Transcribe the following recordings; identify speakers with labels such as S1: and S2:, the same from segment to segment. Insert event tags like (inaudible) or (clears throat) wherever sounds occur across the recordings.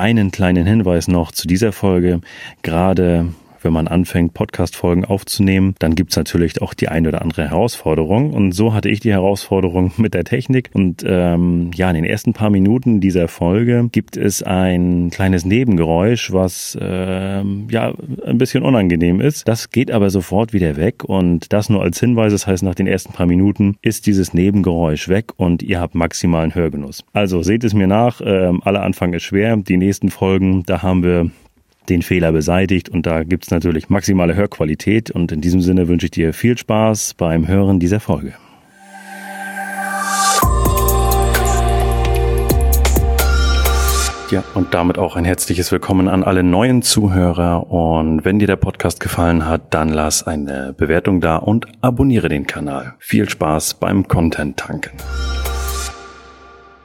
S1: einen kleinen Hinweis noch zu dieser Folge. Gerade wenn man anfängt, Podcast-Folgen aufzunehmen, dann gibt's natürlich auch die eine oder andere Herausforderung. Und so hatte ich die Herausforderung (laughs) mit der Technik. Und ähm, ja, in den ersten paar Minuten dieser Folge gibt es ein kleines Nebengeräusch, was ähm, ja ein bisschen unangenehm ist. Das geht aber sofort wieder weg. Und das nur als Hinweis. Das heißt, nach den ersten paar Minuten ist dieses Nebengeräusch weg und ihr habt maximalen Hörgenuss. Also seht es mir nach. Ähm, aller Anfang ist schwer. Die nächsten Folgen, da haben wir den Fehler beseitigt und da gibt es natürlich maximale Hörqualität und in diesem Sinne wünsche ich dir viel Spaß beim Hören dieser Folge. Ja, und damit auch ein herzliches Willkommen an alle neuen Zuhörer. Und wenn dir der Podcast gefallen hat, dann lass eine Bewertung da und abonniere den Kanal. Viel Spaß beim Content tanken.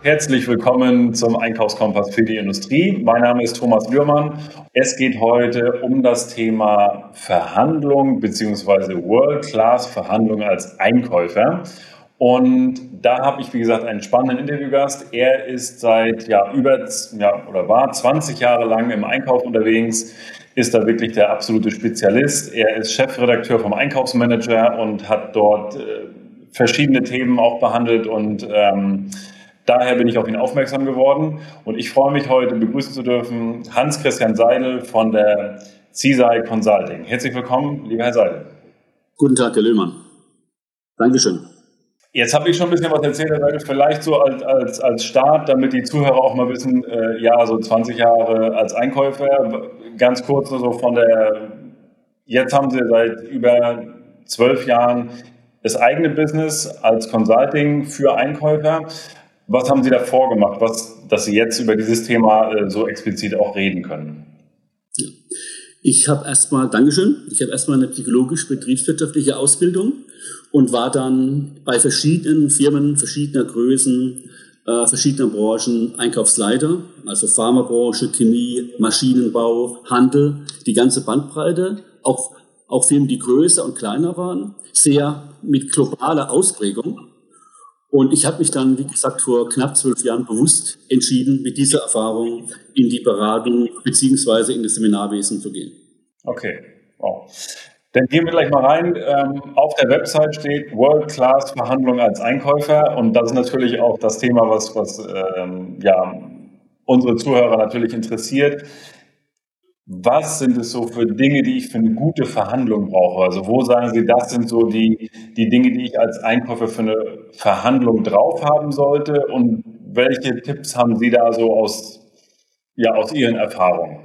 S2: Herzlich willkommen zum Einkaufskompass für die Industrie. Mein Name ist Thomas Lührmann. Es geht heute um das Thema Verhandlung bzw. World-Class-Verhandlung als Einkäufer. Und da habe ich, wie gesagt, einen spannenden Interviewgast. Er ist seit ja, über ja, oder war 20 Jahre lang im Einkauf unterwegs, ist da wirklich der absolute Spezialist. Er ist Chefredakteur vom Einkaufsmanager und hat dort äh, verschiedene Themen auch behandelt und ähm, Daher bin ich auf ihn aufmerksam geworden und ich freue mich heute begrüßen zu dürfen Hans-Christian Seidel von der CISAI Consulting. Herzlich willkommen, lieber Herr Seidel.
S3: Guten Tag, Herr Löhmann. Dankeschön.
S2: Jetzt habe ich schon ein bisschen was erzählt, Herr Seidel, vielleicht so als, als, als Start, damit die Zuhörer auch mal wissen, äh, ja, so 20 Jahre als Einkäufer, ganz kurz so von der, jetzt haben Sie seit über zwölf Jahren das eigene Business als Consulting für Einkäufer. Was haben Sie davor gemacht, was, dass Sie jetzt über dieses Thema äh, so explizit auch reden können?
S3: Ja. Ich habe erstmal, Dankeschön, ich habe erstmal eine psychologisch-betriebswirtschaftliche Ausbildung und war dann bei verschiedenen Firmen verschiedener Größen, äh, verschiedener Branchen Einkaufsleiter, also Pharmabranche, Chemie, Maschinenbau, Handel, die ganze Bandbreite, auch, auch Firmen, die größer und kleiner waren, sehr mit globaler Ausprägung. Und ich habe mich dann, wie gesagt, vor knapp zwölf Jahren bewusst entschieden, mit dieser Erfahrung in die Beratung beziehungsweise in das Seminarwesen zu gehen.
S2: Okay, wow. Dann gehen wir gleich mal rein. Ähm, auf der Website steht World Class Verhandlung als Einkäufer und das ist natürlich auch das Thema, was, was ähm, ja, unsere Zuhörer natürlich interessiert was sind es so für Dinge, die ich für eine gute Verhandlung brauche? Also wo sagen Sie, das sind so die, die Dinge, die ich als Einkäufer für eine Verhandlung drauf haben sollte? Und welche Tipps haben Sie da so aus, ja, aus Ihren Erfahrungen?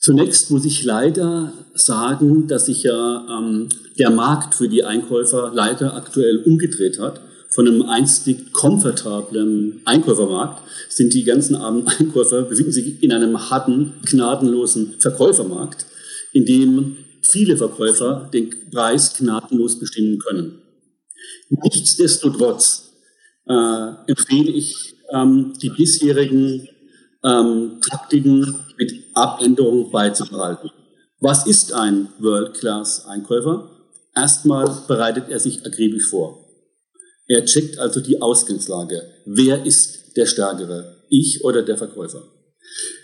S3: Zunächst muss ich leider sagen, dass sich ja ähm, der Markt für die Einkäufer leider aktuell umgedreht hat von einem einstig komfortablen Einkäufermarkt sind die ganzen armen Einkäufer, befinden sich in einem harten, gnadenlosen Verkäufermarkt, in dem viele Verkäufer den Preis gnadenlos bestimmen können. Nichtsdestotrotz äh, empfehle ich, ähm, die bisherigen ähm, Taktiken mit Abänderungen beizubehalten. Was ist ein World-Class-Einkäufer? Erstmal bereitet er sich akribisch vor. Er checkt also die Ausgangslage. Wer ist der Stärkere? Ich oder der Verkäufer?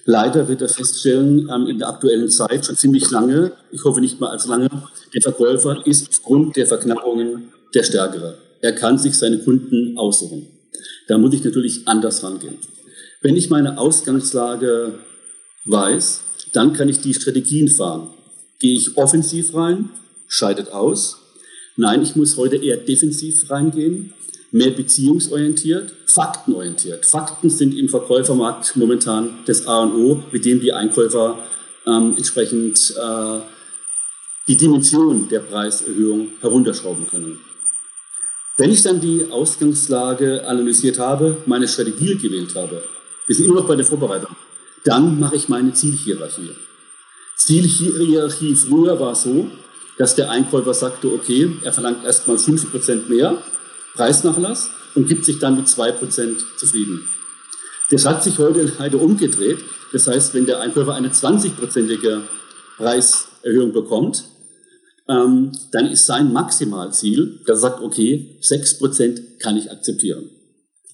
S3: Leider wird er feststellen, ähm, in der aktuellen Zeit schon ziemlich lange, ich hoffe nicht mal als lange, der Verkäufer ist aufgrund der Verknappungen der Stärkere. Er kann sich seine Kunden aussuchen. Da muss ich natürlich anders rangehen. Wenn ich meine Ausgangslage weiß, dann kann ich die Strategien fahren. Gehe ich offensiv rein, scheidet aus, Nein, ich muss heute eher defensiv reingehen, mehr beziehungsorientiert, faktenorientiert. Fakten sind im Verkäufermarkt momentan das A und O, mit dem die Einkäufer ähm, entsprechend äh, die Dimension der Preiserhöhung herunterschrauben können. Wenn ich dann die Ausgangslage analysiert habe, meine Strategie gewählt habe, wir sind immer noch bei der Vorbereitung, dann mache ich meine Zielhierarchie. Zielhierarchie früher war so, dass der Einkäufer sagte, okay, er verlangt erstmal 5% mehr Preisnachlass und gibt sich dann mit 2% zufrieden. Das hat sich heute leider umgedreht. Das heißt, wenn der Einkäufer eine 20-prozentige Preiserhöhung bekommt, ähm, dann ist sein Maximalziel, dass er sagt, okay, 6% kann ich akzeptieren.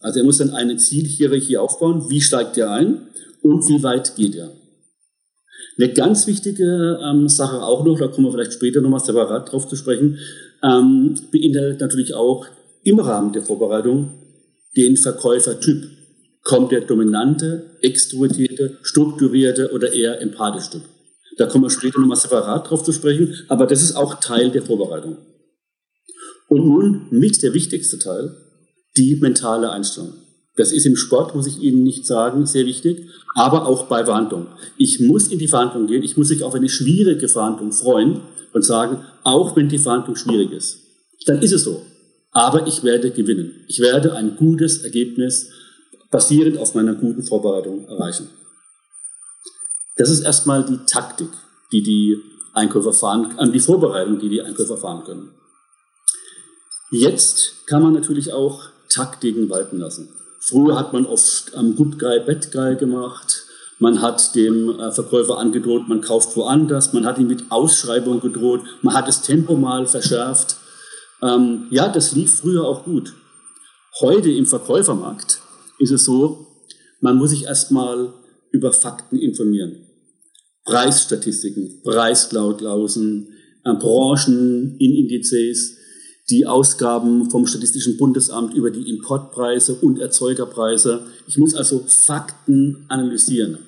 S3: Also er muss dann eine Zielhierarchie aufbauen. Wie steigt er ein? und wie weit geht er. Eine ganz wichtige ähm, Sache auch noch, da kommen wir vielleicht später nochmal separat drauf zu sprechen, ähm, beinhaltet natürlich auch im Rahmen der Vorbereitung den Verkäufertyp. Kommt der dominante, extrovertierte, strukturierte oder eher empathische Typ? Da kommen wir später nochmal separat drauf zu sprechen, aber das ist auch Teil der Vorbereitung. Und nun mit der wichtigste Teil, die mentale Einstellung. Das ist im Sport, muss ich Ihnen nicht sagen, sehr wichtig, aber auch bei Verhandlungen. Ich muss in die Verhandlung gehen, ich muss mich auf eine schwierige Verhandlung freuen und sagen, auch wenn die Verhandlung schwierig ist, dann ist es so. Aber ich werde gewinnen. Ich werde ein gutes Ergebnis basierend auf meiner guten Vorbereitung erreichen. Das ist erstmal die Taktik, die die Einkäufer fahren, äh, die Vorbereitung, die die Einkäufer fahren können. Jetzt kann man natürlich auch Taktiken walten lassen. Früher hat man oft am Good Guy, Bad Guy gemacht. Man hat dem äh, Verkäufer angedroht, man kauft woanders. Man hat ihm mit Ausschreibung gedroht. Man hat das Tempo mal verschärft. Ähm, ja, das lief früher auch gut. Heute im Verkäufermarkt ist es so, man muss sich erstmal über Fakten informieren. Preisstatistiken, Preisklauseln, äh, Branchen in Indizes, die Ausgaben vom Statistischen Bundesamt über die Importpreise und Erzeugerpreise. Ich muss also Fakten analysieren.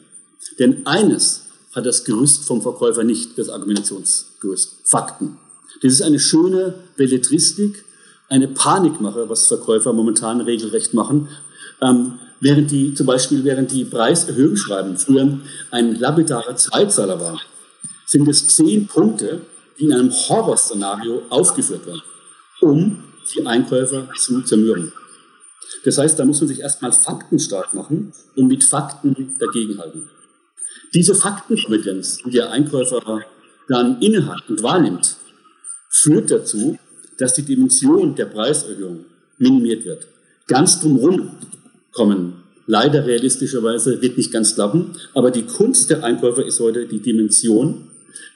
S3: Denn eines hat das Gerüst vom Verkäufer nicht, das Argumentationsgerüst. Fakten. Das ist eine schöne Belletristik, eine Panikmache, was Verkäufer momentan regelrecht machen. Ähm, während die, zum Beispiel während die Preiserhöhung schreiben, früher ein lapidarer Zeitzahler war, sind es zehn Punkte, die in einem Horrorszenario aufgeführt werden um die Einkäufer zu zermürben. Das heißt, da muss man sich erstmal faktenstark machen und mit Fakten dagegenhalten. Diese Faktenkompetenz, die der Einkäufer dann innehat und wahrnimmt, führt dazu, dass die Dimension der Preiserhöhung minimiert wird. Ganz drumherum kommen leider realistischerweise wird nicht ganz klappen, aber die Kunst der Einkäufer ist heute die Dimension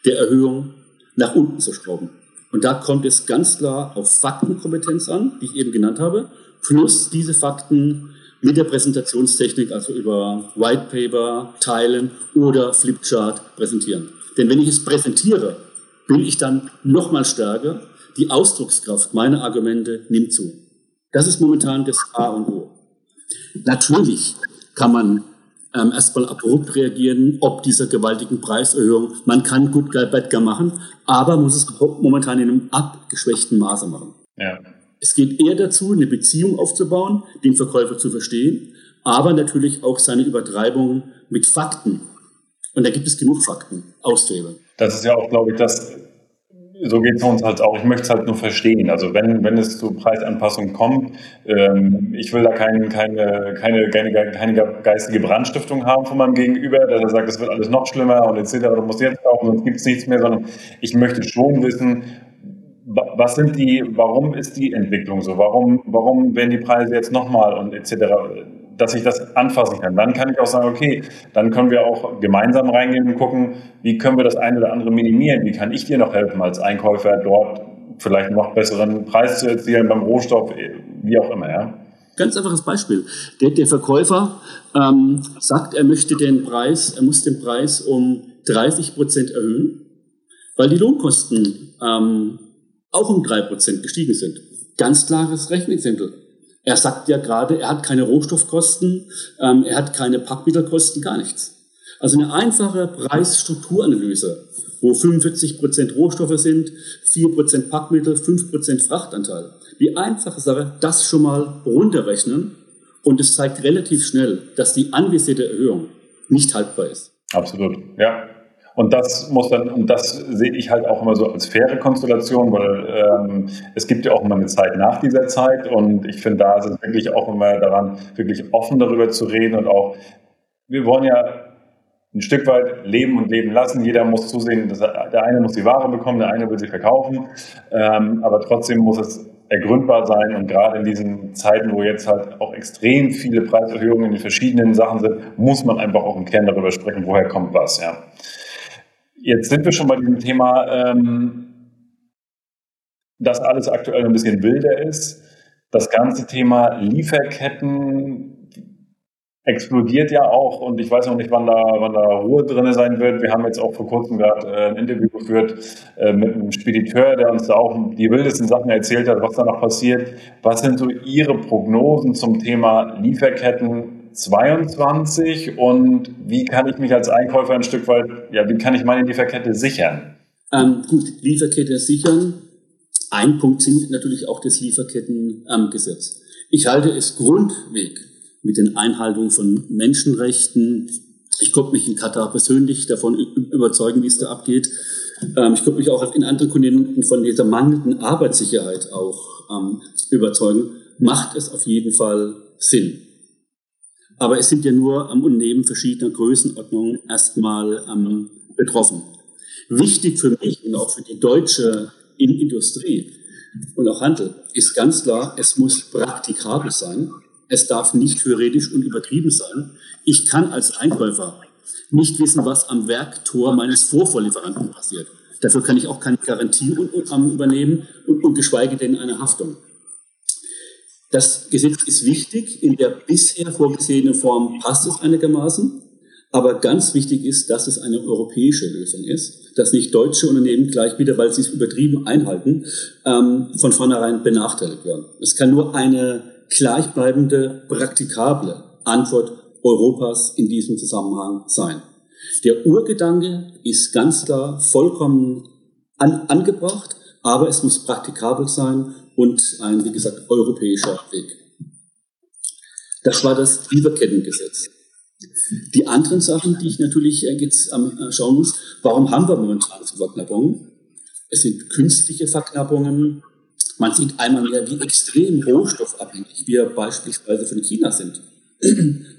S3: der Erhöhung nach unten zu schrauben. Und da kommt es ganz klar auf Faktenkompetenz an, die ich eben genannt habe, plus diese Fakten mit der Präsentationstechnik, also über White Paper, Teilen oder Flipchart präsentieren. Denn wenn ich es präsentiere, bin ich dann nochmal stärker. Die Ausdruckskraft meiner Argumente nimmt zu. Das ist momentan das A und O. Natürlich kann man ähm, erstmal abrupt reagieren, ob dieser gewaltigen Preiserhöhung. Man kann Good Guy, Bad Guy machen, aber muss es momentan in einem abgeschwächten Maße machen. Ja. Es geht eher dazu, eine Beziehung aufzubauen, den Verkäufer zu verstehen, aber natürlich auch seine Übertreibung mit Fakten. Und da gibt es genug Fakten auszuhebeln.
S2: Das ist ja auch, glaube ich, das so geht es uns halt auch. Ich möchte es halt nur verstehen. Also wenn, wenn es zu Preisanpassungen kommt, ähm, ich will da kein, keine, keine, keine, keine geistige Brandstiftung haben von meinem Gegenüber, dass er sagt, es wird alles noch schlimmer und etc. Du musst jetzt kaufen, sonst gibt es nichts mehr, sondern ich möchte schon wissen, was sind die, warum ist die Entwicklung so? Warum, warum werden die Preise jetzt nochmal und etc dass ich das anfassen kann. Dann kann ich auch sagen, okay, dann können wir auch gemeinsam reingehen und gucken, wie können wir das eine oder andere minimieren? Wie kann ich dir noch helfen als Einkäufer dort vielleicht noch besseren Preis zu erzielen beim Rohstoff, wie auch immer, ja?
S3: Ganz einfaches Beispiel. Der, der Verkäufer ähm, sagt, er möchte den Preis, er muss den Preis um 30 Prozent erhöhen, weil die Lohnkosten ähm, auch um drei Prozent gestiegen sind. Ganz klares Rechenexempel. Er sagt ja gerade, er hat keine Rohstoffkosten, ähm, er hat keine Packmittelkosten, gar nichts. Also eine einfache Preisstrukturanalyse, wo 45 Prozent Rohstoffe sind, 4 Prozent Packmittel, 5 Prozent Frachtanteil. Die einfache Sache, das schon mal runterrechnen und es zeigt relativ schnell, dass die anvisierte Erhöhung nicht haltbar ist.
S2: Absolut, ja. Und das muss dann, und das sehe ich halt auch immer so als faire Konstellation, weil ähm, es gibt ja auch immer eine Zeit nach dieser Zeit und ich finde, da ist es wirklich auch immer daran, wirklich offen darüber zu reden und auch, wir wollen ja ein Stück weit leben und leben lassen. Jeder muss zusehen, dass er, der eine muss die Ware bekommen, der eine will sie verkaufen, ähm, aber trotzdem muss es ergründbar sein und gerade in diesen Zeiten, wo jetzt halt auch extrem viele Preiserhöhungen in den verschiedenen Sachen sind, muss man einfach auch im Kern darüber sprechen, woher kommt was, ja. Jetzt sind wir schon bei diesem Thema, ähm, dass alles aktuell ein bisschen wilder ist. Das ganze Thema Lieferketten, explodiert ja auch und ich weiß noch nicht, wann da, wann da Ruhe drin sein wird. Wir haben jetzt auch vor kurzem gerade äh, ein Interview geführt äh, mit einem Spediteur, der uns da auch die wildesten Sachen erzählt hat, was da noch passiert. Was sind so Ihre Prognosen zum Thema Lieferketten 22 und wie kann ich mich als Einkäufer ein Stück weit, ja, wie kann ich meine Lieferkette sichern?
S3: Ähm, gut, Lieferkette sichern. Ein Punkt sind natürlich auch das Lieferkettengesetz. Ich halte es Grundweg mit den Einhaltungen von Menschenrechten. Ich konnte mich in Katar persönlich davon überzeugen, wie es da abgeht. Ähm, ich konnte mich auch in anderen Kontinenten von dieser mangelnden Arbeitssicherheit auch ähm, überzeugen. Macht es auf jeden Fall Sinn. Aber es sind ja nur am Unternehmen verschiedener Größenordnungen erstmal ähm, betroffen. Wichtig für mich und auch für die deutsche Industrie und auch Handel ist ganz klar, es muss praktikabel sein. Es darf nicht theoretisch und übertrieben sein. Ich kann als Einkäufer nicht wissen, was am Werktor meines Vorvorlieferanten passiert. Dafür kann ich auch keine Garantie übernehmen und, und geschweige denn eine Haftung. Das Gesetz ist wichtig. In der bisher vorgesehenen Form passt es einigermaßen. Aber ganz wichtig ist, dass es eine europäische Lösung ist, dass nicht deutsche Unternehmen gleich wieder, weil sie es übertrieben einhalten, ähm, von vornherein benachteiligt werden. Es kann nur eine gleichbleibende, praktikable Antwort Europas in diesem Zusammenhang sein. Der Urgedanke ist ganz klar vollkommen an, angebracht, aber es muss praktikabel sein und ein, wie gesagt, europäischer Weg. Das war das Lieferkettengesetz. Die anderen Sachen, die ich natürlich äh, jetzt äh, schauen muss, warum haben wir momentan so Verknappungen? Es sind künstliche Verknappungen, man sieht einmal mehr, wie extrem rohstoffabhängig wir beispielsweise von China sind.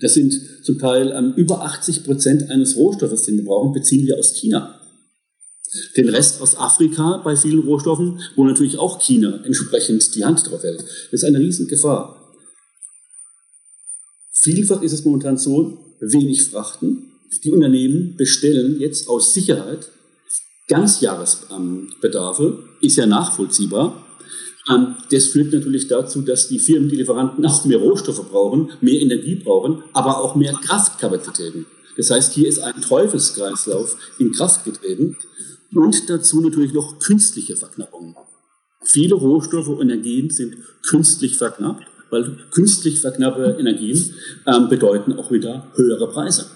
S3: Das sind zum Teil ähm, über 80 Prozent eines Rohstoffes, den wir brauchen, beziehen wir aus China. Den Rest aus Afrika bei vielen Rohstoffen, wo natürlich auch China entsprechend die Hand drauf hält. Das ist eine Riesengefahr. Vielfach ist es momentan so, wenig Frachten. Die Unternehmen bestellen jetzt aus Sicherheit Ganzjahresbedarfe, ist ja nachvollziehbar. Ähm, das führt natürlich dazu, dass die Firmen, die Lieferanten auch mehr Rohstoffe brauchen, mehr Energie brauchen, aber auch mehr Kraftkapazitäten. Das heißt, hier ist ein Teufelskreislauf in Kraft getreten und dazu natürlich noch künstliche Verknappungen. Viele Rohstoffe und Energien sind künstlich verknappt, weil künstlich verknappte Energien ähm, bedeuten auch wieder höhere Preise.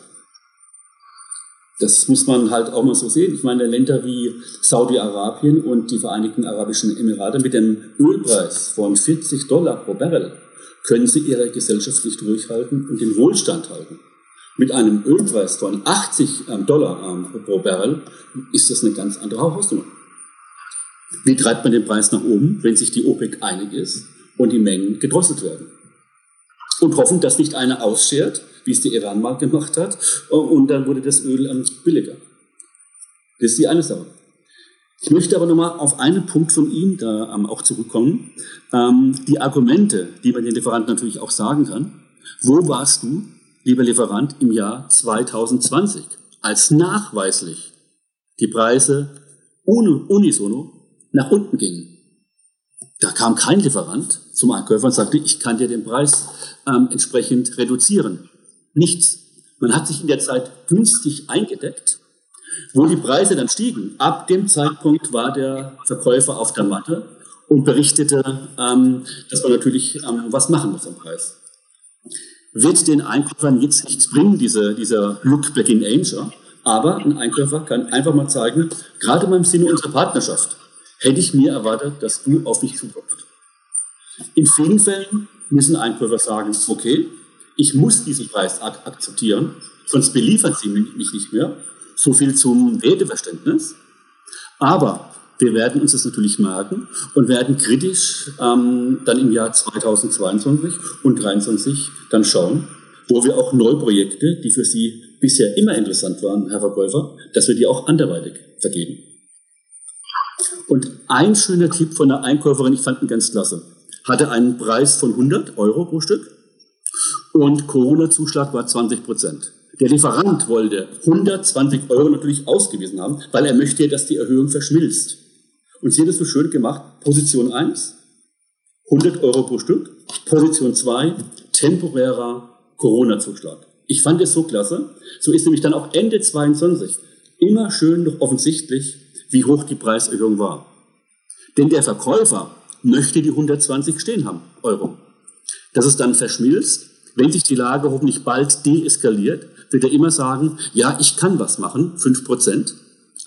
S3: Das muss man halt auch mal so sehen. Ich meine, Länder wie Saudi-Arabien und die Vereinigten Arabischen Emirate mit dem Ölpreis von 40 Dollar pro Barrel können sie ihre Gesellschaft nicht durchhalten und den Wohlstand halten. Mit einem Ölpreis von 80 ähm, Dollar ähm, pro Barrel ist das eine ganz andere Hausnummer. Wie treibt man den Preis nach oben, wenn sich die OPEC einig ist und die Mengen gedrosselt werden? Und hoffen, dass nicht einer ausschert, wie es der Iran mal gemacht hat. Und dann wurde das Öl ähm, billiger. Das ist die eine Sache. Ich möchte aber nochmal auf einen Punkt von Ihnen da auch zurückkommen. Die Argumente, die man den Lieferanten natürlich auch sagen kann. Wo warst du, lieber Lieferant, im Jahr 2020, als nachweislich die Preise unisono nach unten gingen? Da kam kein Lieferant zum Einkäufer und sagte, ich kann dir den Preis ähm, entsprechend reduzieren. Nichts. Man hat sich in der Zeit günstig eingedeckt. Wo die Preise dann stiegen, ab dem Zeitpunkt war der Verkäufer auf der Matte und berichtete, ähm, dass man natürlich ähm, was machen muss am Preis. Wird den Einkäufern jetzt nichts bringen, diese, dieser Look Back in Anger, aber ein Einkäufer kann einfach mal zeigen, gerade mal im Sinne unserer Partnerschaft, hätte ich mir erwartet, dass du auf mich zukommst. In vielen Fällen müssen Einkäufer sagen, okay, ich muss diesen Preis ak akzeptieren, sonst beliefern sie mich nicht mehr. So viel zum Werteverständnis. Aber wir werden uns das natürlich merken und werden kritisch ähm, dann im Jahr 2022 und 2023 dann schauen, wo wir auch Neuprojekte, die für Sie bisher immer interessant waren, Herr Verkäufer, dass wir die auch anderweitig vergeben. Und ein schöner Tipp von der Einkäuferin, ich fand ihn ganz klasse, hatte einen Preis von 100 Euro pro Stück und Corona-Zuschlag war 20 Prozent. Der Lieferant wollte 120 Euro natürlich ausgewiesen haben, weil er möchte, dass die Erhöhung verschmilzt. Und sie hat es so schön gemacht. Position 1, 100 Euro pro Stück. Position 2, temporärer Corona-Zuschlag. Ich fand es so klasse. So ist nämlich dann auch Ende 22 immer schön noch offensichtlich, wie hoch die Preiserhöhung war. Denn der Verkäufer möchte die 120 stehen haben, Euro. Dass es dann verschmilzt, wenn sich die Lage hoffentlich bald deeskaliert, wird er immer sagen, ja, ich kann was machen, 5 Prozent,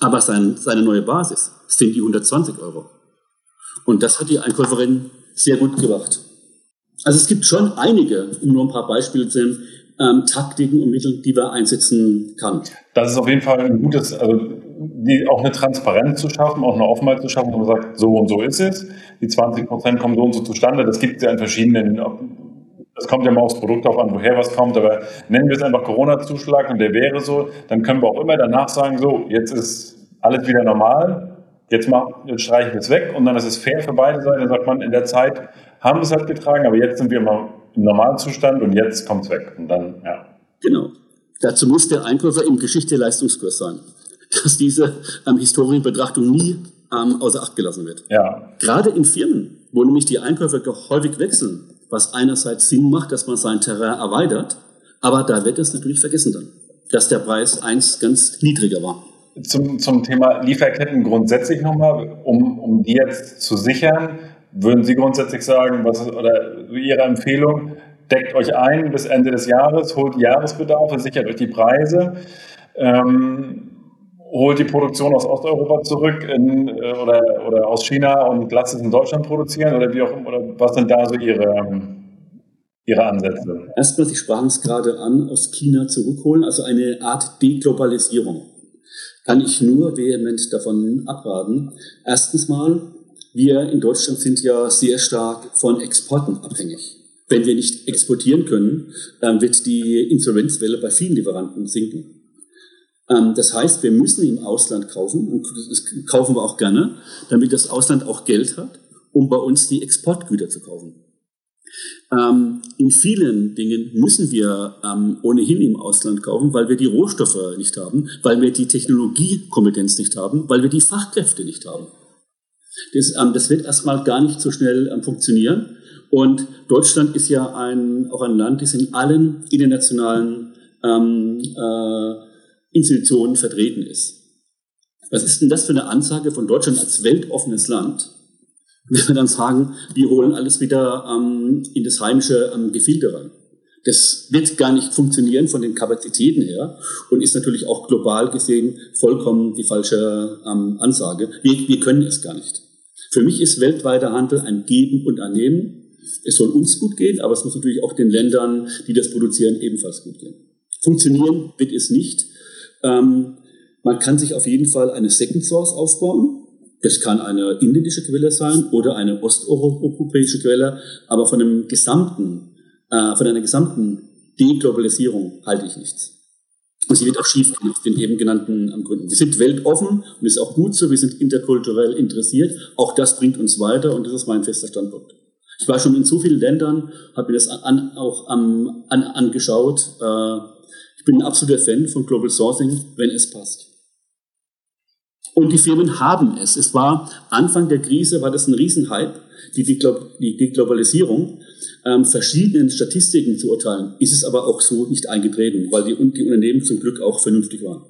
S3: aber sein, seine neue Basis sind die 120 Euro. Und das hat die Einkäuferin sehr gut gemacht. Also es gibt schon einige, um nur ein paar Beispiele zu nennen, ähm, Taktiken und Mittel, die man einsetzen kann.
S2: Das ist auf jeden Fall ein gutes, also die, auch eine Transparenz zu schaffen, auch eine Offenheit zu schaffen, wo man sagt, so und so ist es. Die 20 Prozent kommen so und so zustande. Das gibt es ja in verschiedenen, das kommt ja mal aufs Produkt auf an, woher was kommt, aber nennen wir es einfach Corona-Zuschlag und der wäre so, dann können wir auch immer danach sagen, so, jetzt ist alles wieder normal, jetzt, mach, jetzt streiche ich es weg und dann ist es fair für beide Seiten. Dann sagt man, in der Zeit haben wir es halt getragen, aber jetzt sind wir mal im normalen Zustand und jetzt kommt es weg. Und dann, ja.
S3: Genau. Dazu muss der Einkäufer im Geschichte-Leistungskurs sein, dass diese ähm, Historienbetrachtung nie ähm, außer Acht gelassen wird.
S2: Ja.
S3: Gerade in Firmen, wo nämlich die Einkäufer häufig wechseln, was einerseits Sinn macht, dass man sein Terrain erweitert, aber da wird es natürlich vergessen dann, dass der Preis eins ganz niedriger war.
S2: Zum, zum Thema Lieferketten grundsätzlich nochmal, um, um die jetzt zu sichern, würden Sie grundsätzlich sagen, was oder Ihre Empfehlung, deckt euch ein bis Ende des Jahres, holt Jahresbedarfe, sichert euch die Preise, ähm, holt die Produktion aus Osteuropa zurück in, äh, oder, oder aus China und lasst es in Deutschland produzieren oder wie auch immer, oder was sind da so Ihre, ähm, Ihre Ansätze?
S3: Erstmal, Sie sprachen es gerade an, aus China zurückholen, also eine Art Deglobalisierung. Kann ich nur vehement davon abraten. Erstens mal, wir in Deutschland sind ja sehr stark von Exporten abhängig. Wenn wir nicht exportieren können, dann wird die Insolvenzwelle bei vielen Lieferanten sinken. Ähm, das heißt, wir müssen im Ausland kaufen und das kaufen wir auch gerne, damit das Ausland auch Geld hat, um bei uns die Exportgüter zu kaufen. Ähm, in vielen Dingen müssen wir ähm, ohnehin im Ausland kaufen, weil wir die Rohstoffe nicht haben, weil wir die Technologiekompetenz nicht haben, weil wir die Fachkräfte nicht haben. Das, das wird erstmal gar nicht so schnell funktionieren. Und Deutschland ist ja ein, auch ein Land, das in allen internationalen ähm, äh, Institutionen vertreten ist. Was ist denn das für eine Ansage von Deutschland als weltoffenes Land? Wenn wir dann sagen, wir holen alles wieder ähm, in das heimische ähm, Gefilde rein. Das wird gar nicht funktionieren von den Kapazitäten her und ist natürlich auch global gesehen vollkommen die falsche ähm, Ansage. Wir, wir können es gar nicht. Für mich ist weltweiter Handel ein Geben und ein Nehmen. Es soll uns gut gehen, aber es muss natürlich auch den Ländern, die das produzieren, ebenfalls gut gehen. Funktionieren wird es nicht. Ähm, man kann sich auf jeden Fall eine Second Source aufbauen. Das kann eine indische Quelle sein oder eine osteuropäische Quelle, aber von einem gesamten, äh, von einer gesamten Deglobalisierung halte ich nichts. Und sie wird auch schief aus den eben genannten ähm, Gründen. Wir sind weltoffen und ist auch gut so, wir sind interkulturell interessiert. Auch das bringt uns weiter und das ist mein fester Standpunkt. Ich war schon in so vielen Ländern, habe mir das an, auch an, an, angeschaut. Äh, ich bin ein absoluter Fan von Global Sourcing, wenn es passt. Und die Firmen haben es. Es war Anfang der Krise, war das ein Riesenhype, die, die Deglobalisierung ähm, verschiedenen Statistiken zu urteilen, ist es aber auch so nicht eingetreten, weil die, die Unternehmen zum Glück auch vernünftig waren.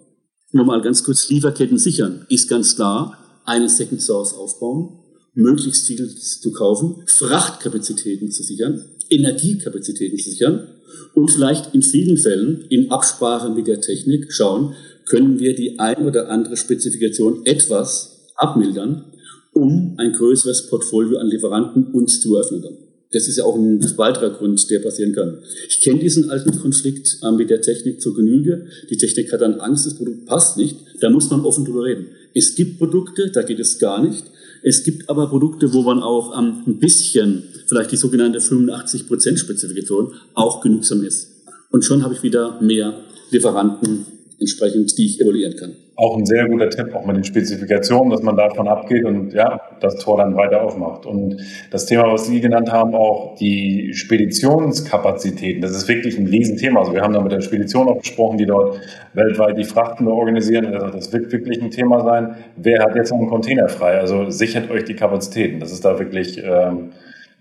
S3: Nur mal ganz kurz, Lieferketten sichern ist ganz klar, eine Second Source aufbauen, möglichst viel zu kaufen, Frachtkapazitäten zu sichern, Energiekapazitäten sichern und vielleicht in vielen Fällen in Absprache mit der Technik schauen, können wir die ein oder andere Spezifikation etwas abmildern, um ein größeres Portfolio an Lieferanten uns zu öffnen. Das ist ja auch ein weiterer Grund, der passieren kann. Ich kenne diesen alten Konflikt äh, mit der Technik zur Genüge. Die Technik hat dann Angst, das Produkt passt nicht. Da muss man offen drüber reden. Es gibt Produkte, da geht es gar nicht. Es gibt aber Produkte, wo man auch ähm, ein bisschen, vielleicht die sogenannte 85% Spezifikation, auch genügsam ist. Und schon habe ich wieder mehr Lieferanten entsprechend, die ich evaluieren kann.
S2: Auch ein sehr guter Tipp, auch mit den Spezifikationen, dass man davon abgeht und ja, das Tor dann weiter aufmacht. Und das Thema, was Sie genannt haben, auch die Speditionskapazitäten, das ist wirklich ein Riesenthema. Also wir haben da mit der Spedition auch gesprochen, die dort weltweit die Frachten organisieren. Also das wird wirklich ein Thema sein. Wer hat jetzt noch einen Container frei? Also sichert euch die Kapazitäten. Das ist da wirklich ähm,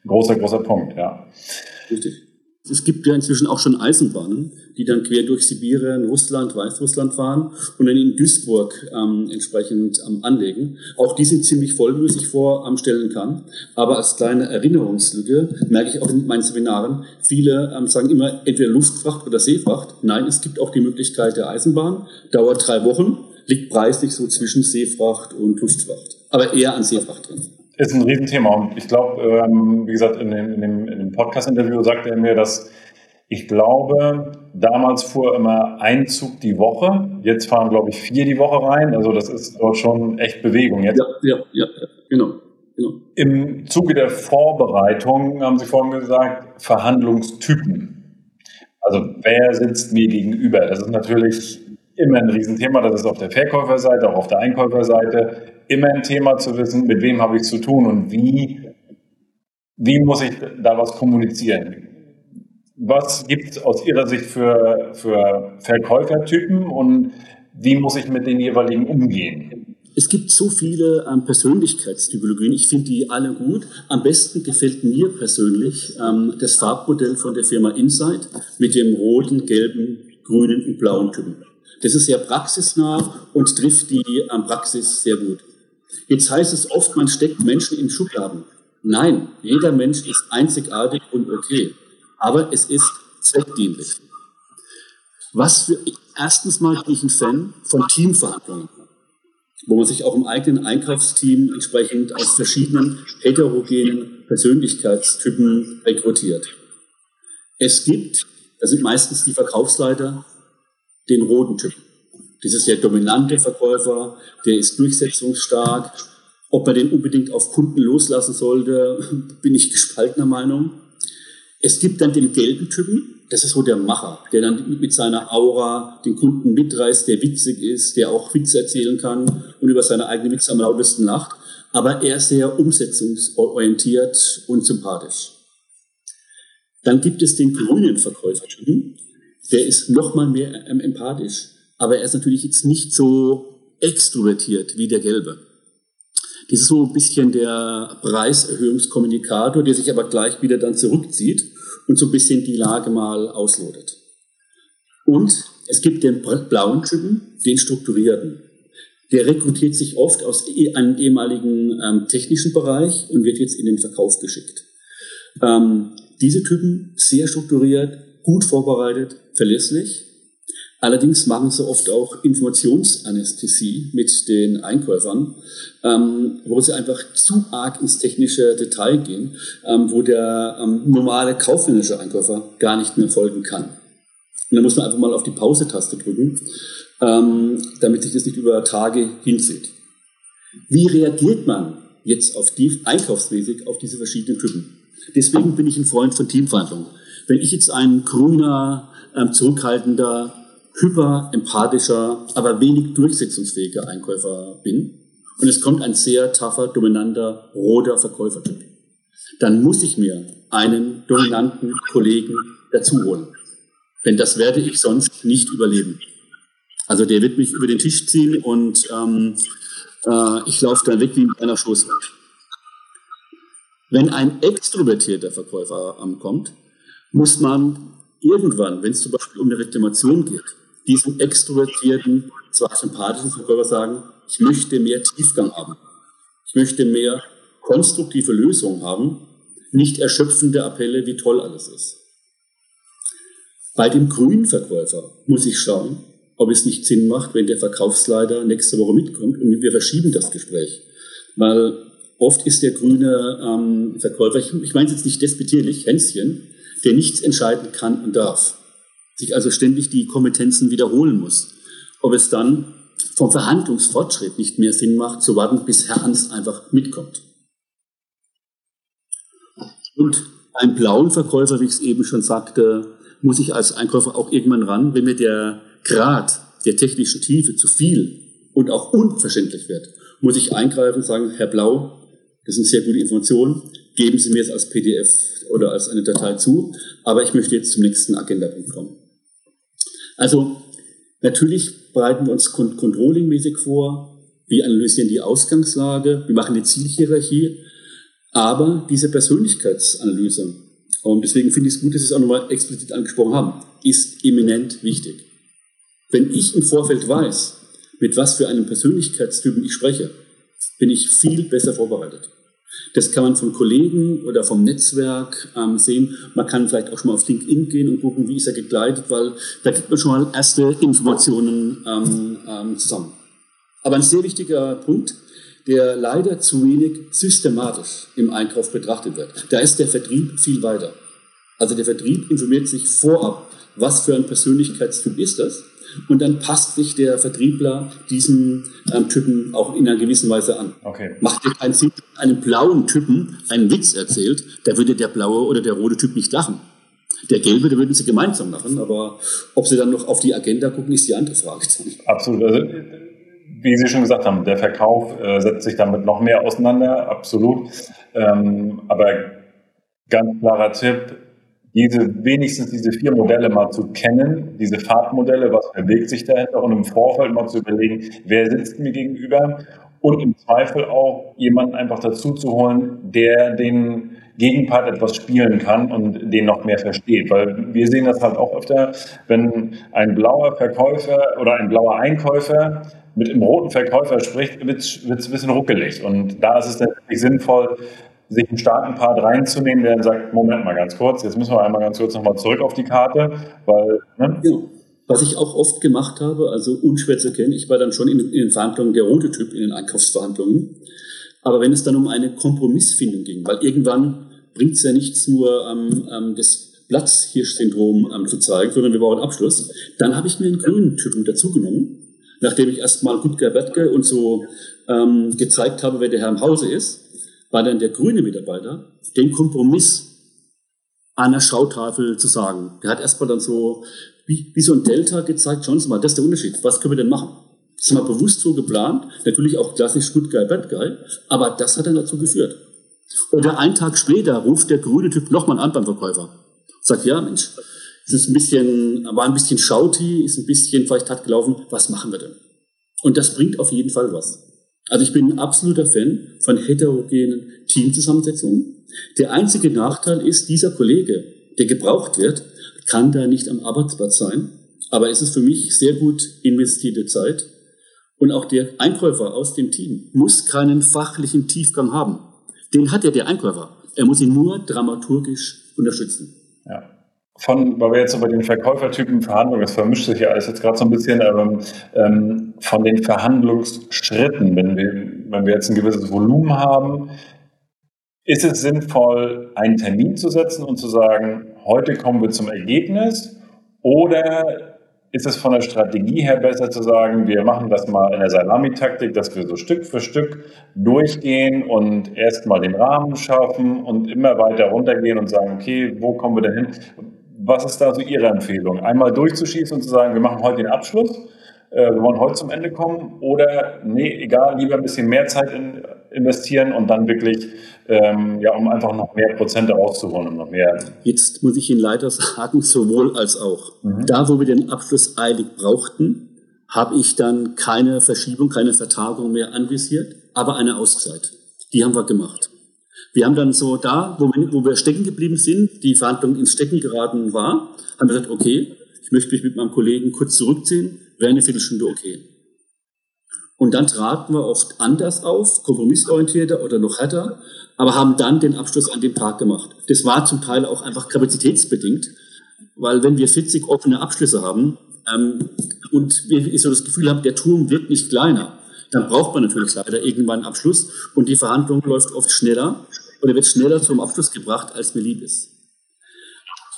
S2: ein großer, großer Punkt, ja.
S3: Richtig. Es gibt ja inzwischen auch schon Eisenbahnen, die dann quer durch Sibirien, Russland, Weißrussland fahren und dann in Duisburg ähm, entsprechend ähm, anlegen. Auch die sind ziemlich voll, wie man sich vorstellen kann. Aber als kleine Erinnerungslücke merke ich auch in meinen Seminaren, viele ähm, sagen immer entweder Luftfracht oder Seefracht. Nein, es gibt auch die Möglichkeit der Eisenbahn, dauert drei Wochen, liegt preislich so zwischen Seefracht und Luftfracht, aber eher an Seefracht drin.
S2: Ist ein Riesenthema. Und ich glaube, ähm, wie gesagt, in dem, in dem, in dem Podcast-Interview sagte er mir, dass ich glaube, damals fuhr immer ein Zug die Woche. Jetzt fahren, glaube ich, vier die Woche rein. Also das ist dort schon echt Bewegung. Jetzt
S3: ja, ja, ja, genau. genau.
S2: Im Zuge der Vorbereitung haben Sie vorhin gesagt, Verhandlungstypen. Also wer sitzt mir gegenüber? Das ist natürlich immer ein Riesenthema. Das ist auf der Verkäuferseite, auch auf der Einkäuferseite immer ein Thema zu wissen, mit wem habe ich zu tun und wie, wie muss ich da was kommunizieren. Was gibt es aus Ihrer Sicht für, für Verkäufertypen und wie muss ich mit den jeweiligen umgehen?
S3: Es gibt so viele ähm, Persönlichkeitstypologien. Ich finde die alle gut. Am besten gefällt mir persönlich ähm, das Farbmodell von der Firma Insight mit dem roten, gelben, grünen und blauen Typen. Das ist sehr praxisnah und trifft die ähm, Praxis sehr gut. Jetzt heißt es oft, man steckt Menschen in Schubladen. Nein, jeder Mensch ist einzigartig und okay. Aber es ist zweckdienlich. Was für, erstens mal bin ich ein Fan von Teamverhandlungen, wo man sich auch im eigenen Einkaufsteam entsprechend aus verschiedenen heterogenen Persönlichkeitstypen rekrutiert. Es gibt, das sind meistens die Verkaufsleiter, den roten Typen. Das ist der dominante Verkäufer, der ist durchsetzungsstark. Ob man den unbedingt auf Kunden loslassen sollte, (laughs) bin ich gespaltener Meinung. Es gibt dann den gelben Typen, das ist so der Macher, der dann mit seiner Aura den Kunden mitreißt, der witzig ist, der auch Witze erzählen kann und über seine eigene Witze am lautesten lacht. Aber er ist sehr umsetzungsorientiert und sympathisch. Dann gibt es den grünen Verkäufertypen, der ist noch mal mehr empathisch aber er ist natürlich jetzt nicht so extrovertiert wie der Gelbe. Das ist so ein bisschen der Preiserhöhungskommunikator, der sich aber gleich wieder dann zurückzieht und so ein bisschen die Lage mal auslotet. Und es gibt den blauen Typen, den strukturierten. Der rekrutiert sich oft aus e-, einem ehemaligen ähm, technischen Bereich und wird jetzt in den Verkauf geschickt. Ähm, diese Typen sehr strukturiert, gut vorbereitet, verlässlich Allerdings machen sie oft auch Informationsanästhesie mit den Einkäufern, ähm, wo sie einfach zu arg ins technische Detail gehen, ähm, wo der ähm, normale kaufmännische Einkäufer gar nicht mehr folgen kann. Und da muss man einfach mal auf die Pause-Taste drücken, ähm, damit sich das nicht über Tage hinzieht. Wie reagiert man jetzt auf die, einkaufsmäßig auf diese verschiedenen Typen? Deswegen bin ich ein Freund von Teamverhandlungen. Wenn ich jetzt ein grüner, ähm, zurückhaltender, hyperempathischer, aber wenig durchsetzungsfähiger Einkäufer bin und es kommt ein sehr tougher, dominanter, roter Verkäufertyp, dann muss ich mir einen dominanten Kollegen dazu holen. Denn das werde ich sonst nicht überleben. Also der wird mich über den Tisch ziehen und ähm, äh, ich laufe dann weg wie mit einer Schoßwand. Wenn ein extrovertierter Verkäufer ankommt, muss man irgendwann, wenn es zum Beispiel um eine Reklamation geht, diesen extrovertierten, zwar sympathischen Verkäufer sagen, ich möchte mehr Tiefgang haben. Ich möchte mehr konstruktive Lösungen haben, nicht erschöpfende Appelle, wie toll alles ist. Bei dem grünen Verkäufer muss ich schauen, ob es nicht Sinn macht, wenn der Verkaufsleiter nächste Woche mitkommt und wir verschieben das Gespräch. Weil oft ist der grüne ähm, Verkäufer, ich, ich meine es jetzt nicht despektierlich, Hänschen, der nichts entscheiden kann und darf sich also ständig die Kompetenzen wiederholen muss. Ob es dann vom Verhandlungsfortschritt nicht mehr Sinn macht, zu warten, bis Herr Ernst einfach mitkommt. Und einen blauen Verkäufer, wie ich es eben schon sagte, muss ich als Einkäufer auch irgendwann ran, wenn mir der Grad der technischen Tiefe zu viel und auch unverständlich wird, muss ich eingreifen und sagen, Herr Blau, das sind sehr gute Informationen, geben Sie mir es als PDF oder als eine Datei zu, aber ich möchte jetzt zum nächsten Agendapunkt kommen. Also natürlich bereiten wir uns controllingmäßig vor, wir analysieren die Ausgangslage, wir machen eine Zielhierarchie, aber diese Persönlichkeitsanalyse und deswegen finde ich es gut, dass Sie es auch nochmal explizit angesprochen haben, ist eminent wichtig. Wenn ich im Vorfeld weiß, mit was für einem Persönlichkeitstypen ich spreche, bin ich viel besser vorbereitet. Das kann man von Kollegen oder vom Netzwerk ähm, sehen. Man kann vielleicht auch schon mal auf LinkedIn gehen und gucken, wie ist er gekleidet, weil da gibt man schon mal erste Informationen ähm, ähm, zusammen. Aber ein sehr wichtiger Punkt, der leider zu wenig systematisch im Einkauf betrachtet wird. Da ist der Vertrieb viel weiter. Also der Vertrieb informiert sich vorab, was für ein Persönlichkeitstyp ist das und dann passt sich der Vertriebler diesem ähm, Typen auch in einer gewissen Weise an. Okay. Macht ja keinen Sinn, einem blauen Typen einen Witz erzählt, da würde der blaue oder der rote Typ nicht lachen. Der gelbe, da würden sie gemeinsam lachen, aber ob sie dann noch auf die Agenda gucken, ist die andere Frage. (laughs)
S2: Absolut. Also, wie Sie schon gesagt haben, der Verkauf äh, setzt sich damit noch mehr auseinander, absolut. Ähm, aber ganz klarer Tipp, diese, wenigstens diese vier Modelle mal zu kennen, diese Farbmodelle, was bewegt sich dahinter und im Vorfeld mal zu überlegen, wer sitzt mir gegenüber und im Zweifel auch jemanden einfach dazu zu holen, der den Gegenpart etwas spielen kann und den noch mehr versteht. Weil wir sehen das halt auch öfter, wenn ein blauer Verkäufer oder ein blauer Einkäufer mit einem roten Verkäufer spricht, wird es ein bisschen ruckelig. Und da ist es natürlich sinnvoll, sich einen starken Part reinzunehmen, der dann sagt, Moment mal ganz kurz, jetzt müssen wir einmal ganz kurz nochmal zurück auf die Karte, weil...
S3: Ne? Ja. Was ich auch oft gemacht habe, also unschwer zu kennen, ich war dann schon in, in den Verhandlungen der rote Typ, in den Einkaufsverhandlungen. Aber wenn es dann um eine Kompromissfindung ging, weil irgendwann bringt es ja nichts nur ähm, das Platzhirsch-Syndrom ähm, zu zeigen, sondern wir brauchen Abschluss, dann habe ich mir einen grünen Typen dazugenommen, nachdem ich erstmal Gutger Bettke und so ähm, gezeigt habe, wer der Herr im Hause ist war dann der grüne Mitarbeiter, den Kompromiss an der Schautafel zu sagen. Der hat erstmal dann so, wie, wie so ein Delta gezeigt, schauen Sie mal, das ist der Unterschied. Was können wir denn machen? Das haben wir bewusst so geplant. Natürlich auch klassisch Good Guy, Bad Guy. Aber das hat dann dazu geführt. Oder einen Tag später ruft der grüne Typ nochmal an beim Verkäufer. Sagt, ja, Mensch, es ist ein bisschen, war ein bisschen schauti, ist ein bisschen vielleicht hat gelaufen. Was machen wir denn? Und das bringt auf jeden Fall was. Also ich bin ein absoluter Fan von heterogenen Teamzusammensetzungen. Der einzige Nachteil ist, dieser Kollege, der gebraucht wird, kann da nicht am Arbeitsplatz sein. Aber es ist für mich sehr gut investierte Zeit. Und auch der Einkäufer aus dem Team muss keinen fachlichen Tiefgang haben. Den hat ja der Einkäufer. Er muss ihn nur dramaturgisch unterstützen.
S2: Von, weil wir jetzt über den Verkäufertypen Verhandlungen, das vermischt sich ja alles jetzt gerade so ein bisschen, aber ähm, von den Verhandlungsschritten, wenn wir, wenn wir jetzt ein gewisses Volumen haben, ist es sinnvoll, einen Termin zu setzen und zu sagen, heute kommen wir zum Ergebnis oder ist es von der Strategie her besser zu sagen, wir machen das mal in der Salami-Taktik, dass wir so Stück für Stück durchgehen und erstmal den Rahmen schaffen und immer weiter runtergehen und sagen, okay, wo kommen wir denn hin? Was ist da so Ihre Empfehlung? Einmal durchzuschießen und zu sagen, wir machen heute den Abschluss, äh, wir wollen heute zum Ende kommen oder nee, egal, lieber ein bisschen mehr Zeit in, investieren und dann wirklich, ähm, ja, um einfach noch mehr Prozente rauszuholen und noch mehr.
S3: Jetzt muss ich Ihnen leider sagen, sowohl als auch. Mhm. Da, wo wir den Abschluss eilig brauchten, habe ich dann keine Verschiebung, keine Vertagung mehr anvisiert, aber eine Auszeit. Die haben wir gemacht. Wir haben dann so da, wo wir, wo wir stecken geblieben sind, die Verhandlung ins Stecken geraten war, haben wir gesagt, okay, ich möchte mich mit meinem Kollegen kurz zurückziehen, wäre eine Viertelstunde okay. Und dann traten wir oft anders auf, kompromissorientierter oder noch härter, aber haben dann den Abschluss an dem Tag gemacht. Das war zum Teil auch einfach kapazitätsbedingt, weil wenn wir 40 offene Abschlüsse haben ähm, und wir so das Gefühl haben, der Turm wird nicht kleiner, dann braucht man natürlich leider irgendwann einen Abschluss und die Verhandlung läuft oft schneller oder wird schneller zum Abschluss gebracht, als mir lieb ist.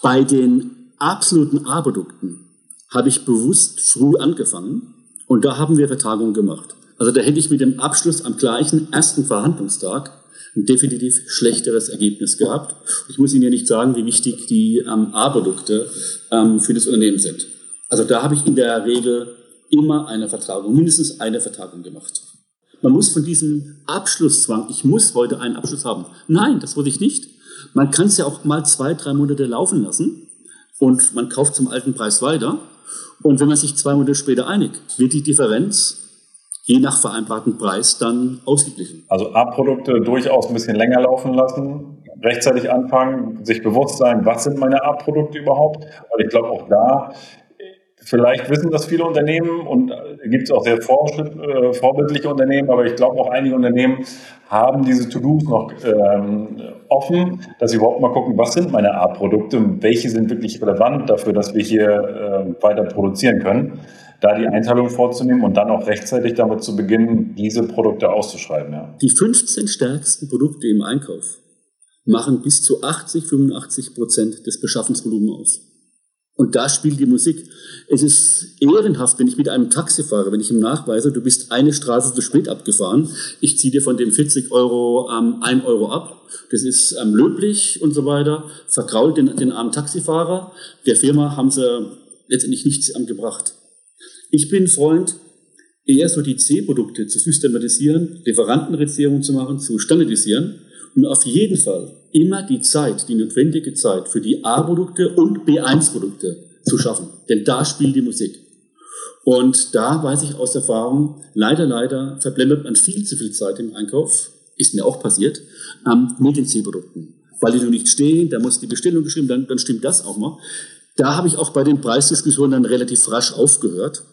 S3: Bei den absoluten A-Produkten habe ich bewusst früh angefangen und da haben wir Vertagungen gemacht. Also da hätte ich mit dem Abschluss am gleichen ersten Verhandlungstag ein definitiv schlechteres Ergebnis gehabt. Ich muss Ihnen ja nicht sagen, wie wichtig die ähm, A-Produkte ähm, für das Unternehmen sind. Also da habe ich in der Regel immer eine Vertragung, mindestens eine Vertagung gemacht. Man muss von diesem Abschlusszwang, ich muss heute einen Abschluss haben. Nein, das wollte ich nicht. Man kann es ja auch mal zwei, drei Monate laufen lassen und man kauft zum alten Preis weiter. Und wenn man sich zwei Monate später einigt, wird die Differenz je nach vereinbarten Preis dann ausgeglichen.
S2: Also A-Produkte durchaus ein bisschen länger laufen lassen, rechtzeitig anfangen, sich bewusst sein, was sind meine A-Produkte überhaupt, weil ich glaube auch da Vielleicht wissen das viele Unternehmen und äh, gibt es auch sehr äh, vorbildliche Unternehmen, aber ich glaube auch einige Unternehmen haben diese To-Dos noch ähm, offen, dass sie überhaupt mal gucken, was sind meine A-Produkte welche sind wirklich relevant dafür, dass wir hier äh, weiter produzieren können. Da die Einteilung vorzunehmen und dann auch rechtzeitig damit zu beginnen, diese Produkte auszuschreiben. Ja.
S3: Die 15 stärksten Produkte im Einkauf machen bis zu 80, 85 Prozent des Beschaffungsvolumens aus. Und da spielt die Musik. Es ist ehrenhaft, wenn ich mit einem Taxi fahre, wenn ich ihm nachweise, du bist eine Straße zu spät abgefahren, ich ziehe dir von dem 40 Euro ähm, 1 Euro ab. Das ist ähm, löblich und so weiter. Vergrault den, den armen Taxifahrer. Der Firma haben sie letztendlich nichts angebracht. Ich bin Freund, eher so die C-Produkte zu systematisieren, Lieferantenreduzierung zu machen, zu standardisieren und auf jeden Fall immer die Zeit, die notwendige Zeit für die A-Produkte und B1-Produkte zu schaffen. Denn da spielt die Musik. Und da weiß ich aus Erfahrung, leider, leider verblendet man viel zu viel Zeit im Einkauf, ist mir auch passiert, ähm, mit den C-Produkten. Weil die noch nicht stehen, da muss die Bestellung geschrieben, dann, dann stimmt das auch noch. Da habe ich auch bei den Preisdiskussionen dann relativ rasch aufgehört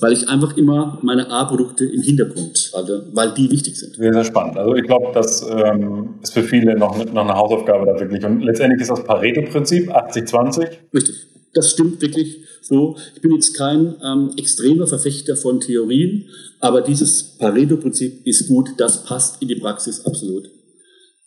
S3: weil ich einfach immer meine A-Produkte im Hintergrund halte, weil die wichtig sind.
S2: Sehr, sehr spannend. Also ich glaube, das ähm, ist für viele noch, noch eine Hausaufgabe da wirklich. Und letztendlich ist das Pareto-Prinzip 80-20.
S3: Richtig. Das stimmt wirklich so. Ich bin jetzt kein ähm, extremer Verfechter von Theorien, aber dieses Pareto-Prinzip ist gut. Das passt in die Praxis absolut.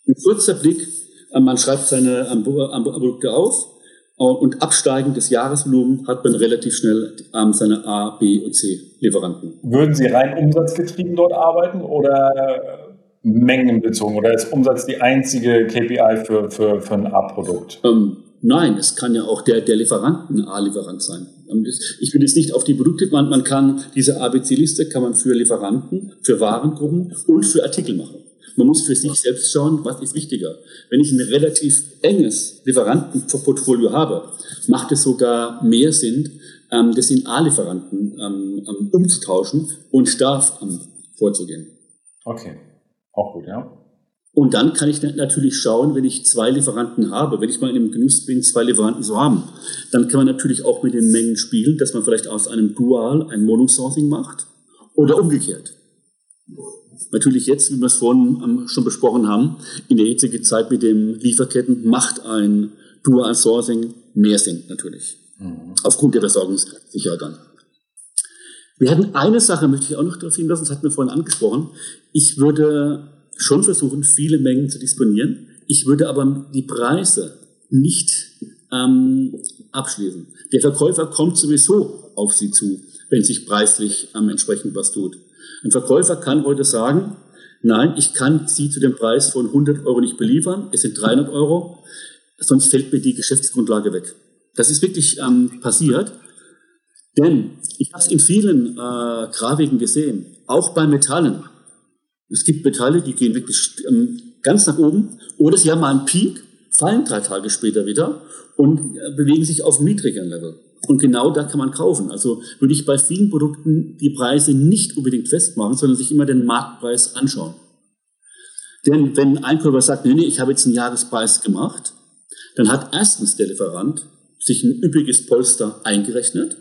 S3: Ein kurzer Blick. Äh, man schreibt seine Produkte auf und absteigend des Jahresvolumen hat man relativ schnell ähm, seine A, B und C Lieferanten.
S2: Würden Sie rein umsatzgetrieben dort arbeiten oder mengenbezogen? Oder ist Umsatz die einzige KPI für, für, für ein A-Produkt?
S3: Ähm, nein, es kann ja auch der, der Lieferant ein A-Lieferant sein. Ähm, ich will jetzt nicht auf die Produkte, man, man kann diese ABC-Liste kann man für Lieferanten, für Warengruppen und für Artikel machen. Man muss für sich selbst schauen, was ist wichtiger. Wenn ich ein relativ enges Lieferantenportfolio habe, macht es sogar mehr Sinn, ähm, das in A-Lieferanten ähm, ähm, umzutauschen und da ähm, vorzugehen.
S2: Okay, auch gut, ja.
S3: Und dann kann ich natürlich schauen, wenn ich zwei Lieferanten habe, wenn ich mal in dem Genuss bin, zwei Lieferanten zu haben, dann kann man natürlich auch mit den Mengen spielen, dass man vielleicht aus einem Dual ein Monosourcing macht oder umgekehrt. Natürlich jetzt, wie wir es vorhin ähm, schon besprochen haben, in der jetzigen Zeit mit den Lieferketten macht ein Dual Sourcing mehr Sinn, natürlich. Mhm. Aufgrund der Versorgungssicherheit dann. Wir hatten eine Sache, möchte ich auch noch darauf hinweisen, das hatten wir vorhin angesprochen. Ich würde schon versuchen, viele Mengen zu disponieren. Ich würde aber die Preise nicht ähm, abschließen. Der Verkäufer kommt sowieso auf Sie zu, wenn sich preislich ähm, entsprechend was tut. Ein Verkäufer kann heute sagen, nein, ich kann Sie zu dem Preis von 100 Euro nicht beliefern, es sind 300 Euro, sonst fällt mir die Geschäftsgrundlage weg. Das ist wirklich ähm, passiert, denn ich habe es in vielen äh, Grafiken gesehen, auch bei Metallen. Es gibt Metalle, die gehen wirklich ähm, ganz nach oben oder sie haben mal einen Peak, fallen drei Tage später wieder und äh, bewegen sich auf niedrigeren Level. Und genau da kann man kaufen. Also würde ich bei vielen Produkten die Preise nicht unbedingt festmachen, sondern sich immer den Marktpreis anschauen. Denn wenn ein Einkäufer sagt, nee, nee, ich habe jetzt einen Jahrespreis gemacht, dann hat erstens der Lieferant sich ein üppiges Polster eingerechnet.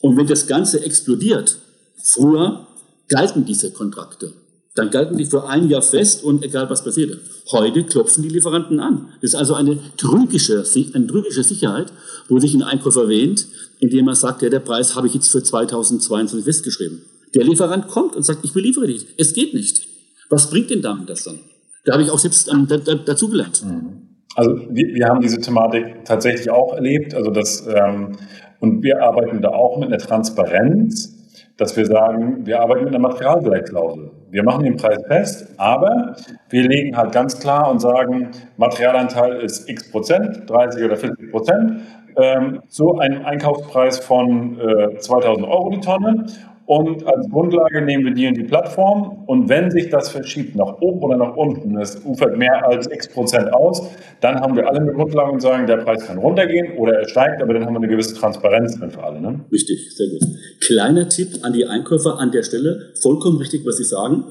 S3: Und wenn das Ganze explodiert, früher galten diese Kontrakte. Dann galten die für ein Jahr fest und egal was passierte. Heute klopfen die Lieferanten an. Das ist also eine trügische, eine trügische Sicherheit, wo sich ein Einkäufer erwähnt, indem er sagt, ja, der Preis habe ich jetzt für 2022 festgeschrieben. Der Lieferant kommt und sagt, ich beliefere dich. Es geht nicht. Was bringt denn damit das dann? Da habe ich auch selbst ähm, da, da, dazugelernt.
S2: Mhm. Also wir, wir, haben diese Thematik tatsächlich auch erlebt. Also das, ähm, und wir arbeiten da auch mit einer Transparenz dass wir sagen, wir arbeiten mit einer Materialgleitklausel. Wir machen den Preis fest, aber wir legen halt ganz klar und sagen, Materialanteil ist x Prozent, 30 oder 40 Prozent, ähm, zu einem Einkaufspreis von äh, 2000 Euro die Tonne und als Grundlage nehmen wir die in die Plattform. Und wenn sich das verschiebt nach oben oder nach unten, es ufert mehr als x Prozent aus, dann haben wir alle eine Grundlage und sagen, der Preis kann runtergehen oder er steigt, aber dann haben wir eine gewisse Transparenz drin für alle. Ne?
S3: Richtig, sehr gut. Kleiner Tipp an die Einkäufer an der Stelle, vollkommen richtig, was Sie sagen.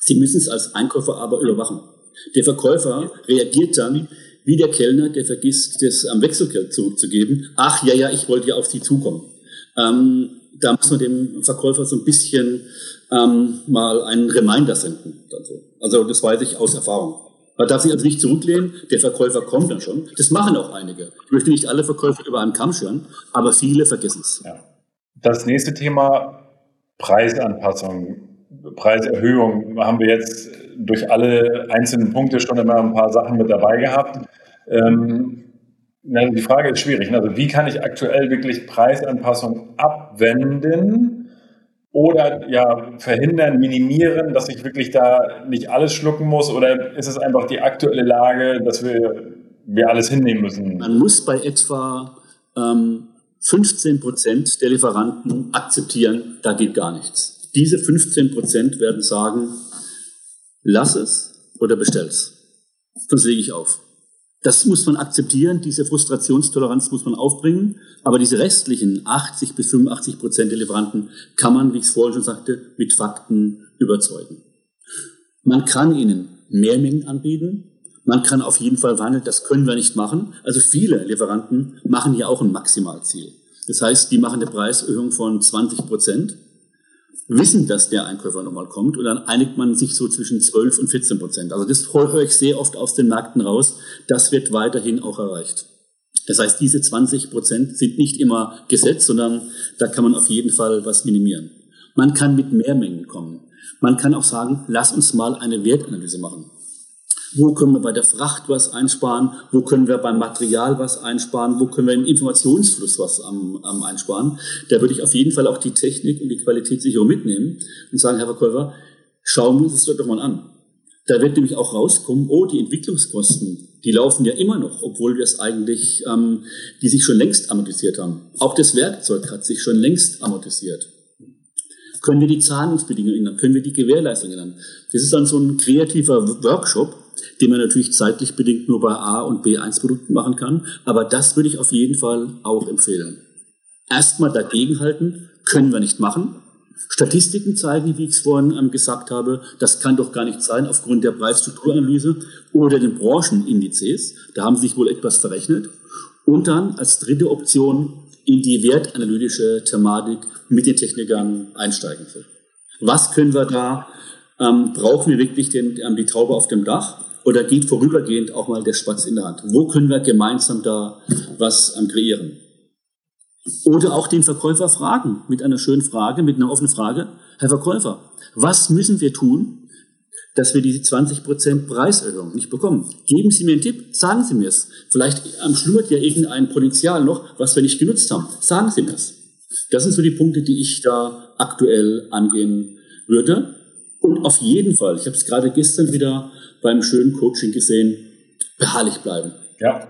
S3: Sie müssen es als Einkäufer aber überwachen. Der Verkäufer reagiert dann wie der Kellner, der vergisst, das am Wechselgeld zurückzugeben. Ach ja, ja, ich wollte ja auf Sie zukommen. Ähm, da muss man dem Verkäufer so ein bisschen ähm, mal einen Reminder senden. Also das weiß ich aus Erfahrung. Man darf sich also nicht zurücklehnen, der Verkäufer kommt dann schon. Das machen auch einige. Ich möchte nicht alle Verkäufer über einen Kamm scheren, aber viele vergessen es. Ja.
S2: Das nächste Thema, Preisanpassung, Preiserhöhung, haben wir jetzt durch alle einzelnen Punkte schon immer ein paar Sachen mit dabei gehabt. Ähm, die Frage ist schwierig. Also wie kann ich aktuell wirklich Preisanpassung abwenden oder ja verhindern, minimieren, dass ich wirklich da nicht alles schlucken muss? Oder ist es einfach die aktuelle Lage, dass wir, wir alles hinnehmen müssen?
S3: Man muss bei etwa ähm, 15 Prozent der Lieferanten akzeptieren, da geht gar nichts. Diese 15 Prozent werden sagen, lass es oder bestell es. Sonst lege ich auf. Das muss man akzeptieren, diese Frustrationstoleranz muss man aufbringen, aber diese restlichen 80 bis 85 Prozent der Lieferanten kann man, wie ich es vorhin schon sagte, mit Fakten überzeugen. Man kann ihnen mehr Mengen anbieten, man kann auf jeden Fall verhandeln, das können wir nicht machen. Also viele Lieferanten machen hier auch ein Maximalziel. Das heißt, die machen eine Preiserhöhung von 20 Prozent wissen, dass der Einkäufer nochmal kommt und dann einigt man sich so zwischen 12 und 14 Prozent. Also das höre ich sehr oft aus den Märkten raus. Das wird weiterhin auch erreicht. Das heißt, diese 20 Prozent sind nicht immer gesetzt, sondern da kann man auf jeden Fall was minimieren. Man kann mit Mehrmengen kommen. Man kann auch sagen, lass uns mal eine Wertanalyse machen. Wo können wir bei der Fracht was einsparen? Wo können wir beim Material was einsparen? Wo können wir im Informationsfluss was am, am einsparen? Da würde ich auf jeden Fall auch die Technik und die Qualitätssicherung mitnehmen und sagen, Herr Verkäufer, schauen wir uns das doch mal an. Da wird nämlich auch rauskommen, oh, die Entwicklungskosten, die laufen ja immer noch, obwohl das eigentlich, ähm, die sich schon längst amortisiert haben. Auch das Werkzeug hat sich schon längst amortisiert. Können wir die Zahlungsbedingungen ändern? Können wir die Gewährleistung ändern? Das ist dann so ein kreativer Workshop, den man natürlich zeitlich bedingt nur bei A- und B1-Produkten machen kann. Aber das würde ich auf jeden Fall auch empfehlen. Erstmal dagegenhalten, können wir nicht machen. Statistiken zeigen, wie ich es vorhin ähm, gesagt habe, das kann doch gar nicht sein aufgrund der Preisstrukturanalyse oder den Branchenindizes. Da haben sie sich wohl etwas verrechnet. Und dann als dritte Option in die wertanalytische Thematik mit den Technikern einsteigen. Was können wir da? Ähm, brauchen wir wirklich den, ähm, die Taube auf dem Dach? Oder geht vorübergehend auch mal der Spatz in der Hand? Wo können wir gemeinsam da was ähm, kreieren? Oder auch den Verkäufer fragen mit einer schönen Frage, mit einer offenen Frage. Herr Verkäufer, was müssen wir tun, dass wir diese 20% Preiserhöhung nicht bekommen? Geben Sie mir einen Tipp, sagen Sie mir es. Vielleicht schlummert ja irgendein Potenzial noch, was wir nicht genutzt haben. Sagen Sie mir es. Das sind so die Punkte, die ich da aktuell angehen würde. Und auf jeden Fall, ich habe es gerade gestern wieder beim schönen Coaching gesehen, beharrlich bleiben.
S2: Ja.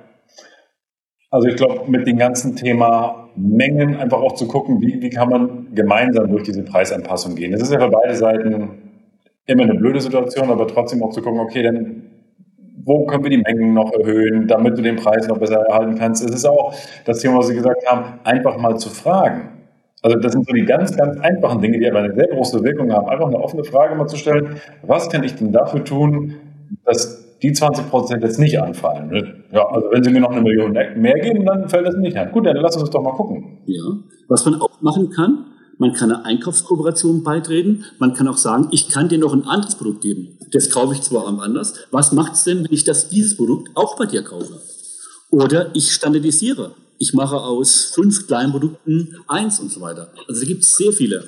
S2: Also ich glaube, mit dem ganzen Thema Mengen einfach auch zu gucken, wie, wie kann man gemeinsam durch diese Preisanpassung gehen. Das ist ja für beide Seiten immer eine blöde Situation, aber trotzdem auch zu gucken, okay, dann wo können wir die Mengen noch erhöhen, damit du den Preis noch besser erhalten kannst. Es ist auch das Thema, was Sie gesagt haben, einfach mal zu fragen. Also das sind so die ganz, ganz einfachen Dinge, die aber eine sehr große Wirkung haben. Einfach eine offene Frage mal zu stellen, was kann ich denn dafür tun, dass die 20 Prozent jetzt nicht anfallen. Ne? Ja, also wenn Sie mir noch eine Million mehr geben, dann fällt das nicht an. Gut, dann lass uns doch mal gucken.
S3: Ja, was man auch machen kann, man kann einer Einkaufskooperation beitreten. Man kann auch sagen, ich kann dir noch ein anderes Produkt geben. Das kaufe ich zwar anders. Was macht es denn, wenn ich das, dieses Produkt auch bei dir kaufe? Oder ich standardisiere. Ich mache aus fünf kleinen Produkten eins und so weiter. Also da gibt es sehr viele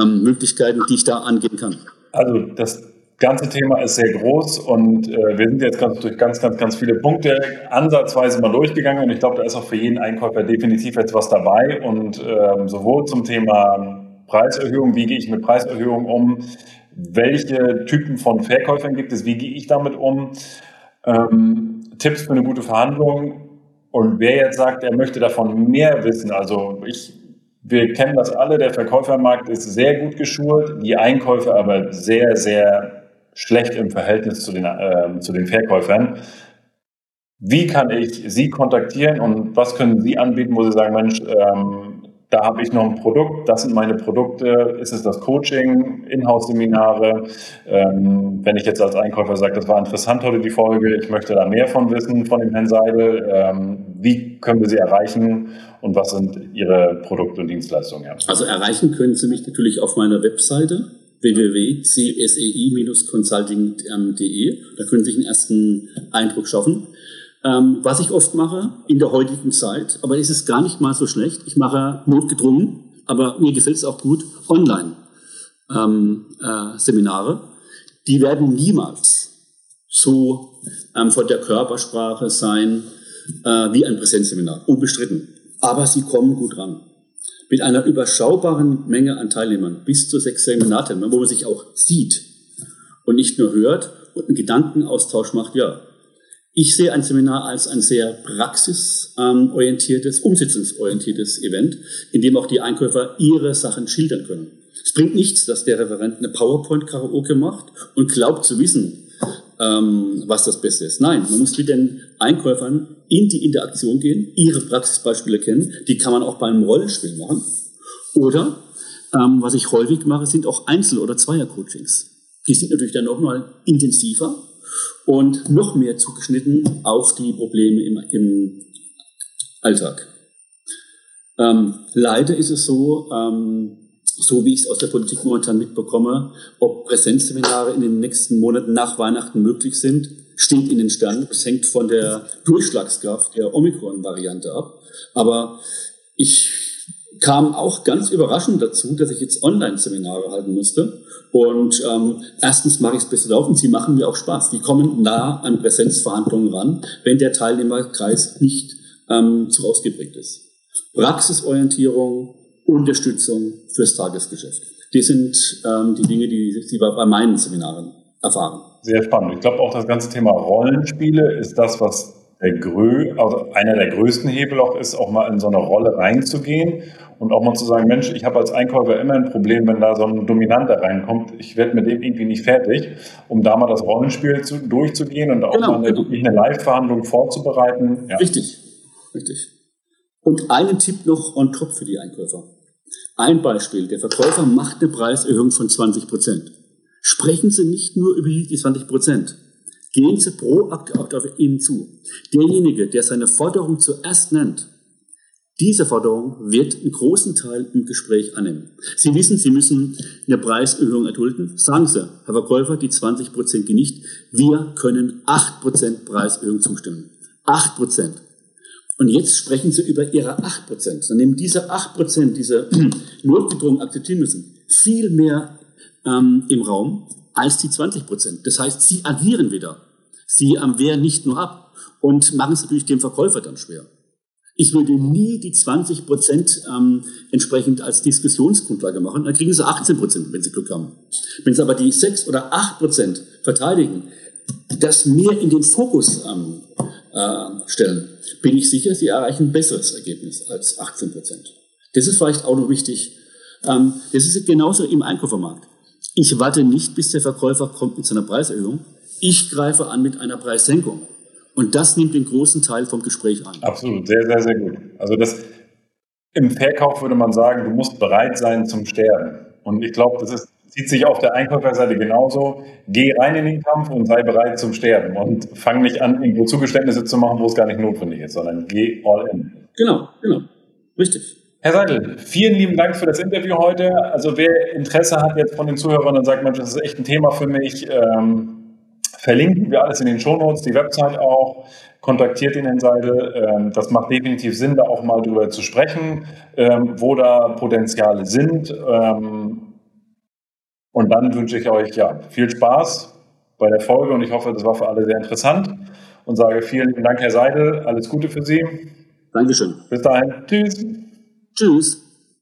S3: ähm, Möglichkeiten, die ich da angehen kann.
S2: Also das ganze Thema ist sehr groß und äh, wir sind jetzt ganz, durch ganz, ganz, ganz viele Punkte ansatzweise mal durchgegangen und ich glaube, da ist auch für jeden Einkäufer definitiv jetzt was dabei und ähm, sowohl zum Thema Preiserhöhung, wie gehe ich mit Preiserhöhung um, welche Typen von Verkäufern gibt es, wie gehe ich damit um, ähm, Tipps für eine gute Verhandlung und wer jetzt sagt, er möchte davon mehr wissen, also ich wir kennen das alle, der Verkäufermarkt ist sehr gut geschult, die Einkäufer aber sehr, sehr schlecht im Verhältnis zu den, äh, zu den Verkäufern. Wie kann ich Sie kontaktieren und was können Sie anbieten, wo Sie sagen, Mensch, ähm, da habe ich noch ein Produkt, das sind meine Produkte, ist es das Coaching, Inhouse-Seminare. Ähm, wenn ich jetzt als Einkäufer sage, das war interessant heute die Folge, ich möchte da mehr von wissen von dem Herrn Seidel, ähm, wie können wir Sie erreichen und was sind Ihre Produkte und Dienstleistungen?
S3: Also erreichen können Sie mich natürlich auf meiner Webseite www.csei-consulting.de. Da können Sie sich einen ersten Eindruck schaffen. Ähm, was ich oft mache in der heutigen Zeit, aber es ist gar nicht mal so schlecht. Ich mache notgedrungen, aber mir gefällt es auch gut, Online-Seminare. Ähm, äh, die werden niemals so ähm, von der Körpersprache sein äh, wie ein Präsenzseminar, unbestritten. Aber sie kommen gut ran. Mit einer überschaubaren Menge an Teilnehmern, bis zu sechs Seminarteilnehmern, wo man sich auch sieht und nicht nur hört und einen Gedankenaustausch macht, ja, ich sehe ein Seminar als ein sehr praxisorientiertes, umsetzungsorientiertes Event, in dem auch die Einkäufer ihre Sachen schildern können. Es bringt nichts, dass der Referent eine PowerPoint-Karaoke macht und glaubt zu wissen, ähm, was das Beste ist. Nein, man muss mit den Einkäufern in die Interaktion gehen, ihre Praxisbeispiele kennen. Die kann man auch beim Rollenspiel machen. Oder, ähm, was ich häufig mache, sind auch Einzel- oder Zweier-Coachings. Die sind natürlich dann noch mal intensiver und noch mehr zugeschnitten auf die Probleme im, im Alltag. Ähm, leider ist es so, ähm, so wie ich es aus der Politik momentan mitbekomme, ob Präsenzseminare in den nächsten Monaten nach Weihnachten möglich sind, steht in den Sternen. Es hängt von der Durchschlagskraft der Omikron-Variante ab. Aber ich kam auch ganz überraschend dazu, dass ich jetzt Online-Seminare halten musste. Und ähm, erstens mache ich es besser laufen, sie machen mir auch Spaß. Die kommen nah an Präsenzverhandlungen ran, wenn der Teilnehmerkreis nicht ähm, zu ausgeprägt ist. Praxisorientierung, Unterstützung fürs Tagesgeschäft. Die sind ähm, die Dinge, die Sie bei meinen Seminaren erfahren.
S2: Sehr spannend. Ich glaube auch das ganze Thema Rollenspiele ist das, was der Grö, also einer der größten Hebel auch ist, auch mal in so eine Rolle reinzugehen und auch mal zu sagen, Mensch, ich habe als Einkäufer immer ein Problem, wenn da so ein Dominanter reinkommt, ich werde mit dem irgendwie nicht fertig, um da mal das Rollenspiel zu, durchzugehen und auch genau, mal eine, genau. eine Live-Verhandlung vorzubereiten.
S3: Ja. Richtig, richtig. Und einen Tipp noch on top für die Einkäufer. Ein Beispiel, der Verkäufer macht eine Preiserhöhung von 20 Prozent. Sprechen Sie nicht nur über die 20 Prozent. Gehen Sie proaktiv auf ihn zu. Derjenige, der seine Forderung zuerst nennt, diese Forderung wird einen großen Teil im Gespräch annehmen. Sie wissen, Sie müssen eine Preiserhöhung erdulden. Sagen Sie, Herr Verkäufer, die 20 Prozent nicht. Wir können 8 Prozent Preiserhöhung zustimmen. 8 Prozent. Und jetzt sprechen Sie über Ihre 8 Prozent. Dann nehmen diese 8 Prozent, diese (clears throat) notgedrungen akzeptieren müssen, viel mehr ähm, im Raum als die 20 Prozent. Das heißt, Sie agieren wieder. Sie ähm, wehren nicht nur ab und machen es natürlich dem Verkäufer dann schwer. Ich würde nie die 20 Prozent ähm, entsprechend als Diskussionsgrundlage machen. Dann kriegen sie 18 Prozent, wenn sie Glück haben. Wenn sie aber die 6 oder 8 Prozent verteidigen, das mehr in den Fokus ähm, äh, stellen, bin ich sicher, sie erreichen ein besseres Ergebnis als 18 Prozent. Das ist vielleicht auch noch wichtig. Ähm, das ist genauso im Einkäufermarkt. Ich warte nicht, bis der Verkäufer kommt mit seiner Preiserhöhung. Ich greife an mit einer Preissenkung. Und das nimmt den großen Teil vom Gespräch an.
S2: Absolut, sehr, sehr, sehr gut. Also das im Verkauf würde man sagen, du musst bereit sein zum Sterben. Und ich glaube, das ist, zieht sich auf der Einkäuferseite genauso. Geh rein in den Kampf und sei bereit zum Sterben. Und fang nicht an, irgendwo Zugeständnisse zu machen, wo es gar nicht notwendig ist, sondern geh all in.
S3: Genau, genau. Richtig.
S2: Herr Seidel, vielen lieben Dank für das Interview heute. Also wer Interesse hat jetzt von den Zuhörern und sagt, Mensch, das ist echt ein Thema für mich, ähm, Verlinken wir alles in den Shownotes, die Website auch. Kontaktiert den Herrn Seidel. Ähm, das macht definitiv Sinn, da auch mal drüber zu sprechen, ähm, wo da Potenziale sind. Ähm, und dann wünsche ich euch ja viel Spaß bei der Folge und ich hoffe, das war für alle sehr interessant und sage vielen Dank, Herr Seidel. Alles Gute für Sie.
S3: Dankeschön.
S2: Bis dahin. Tschüss.
S3: Tschüss.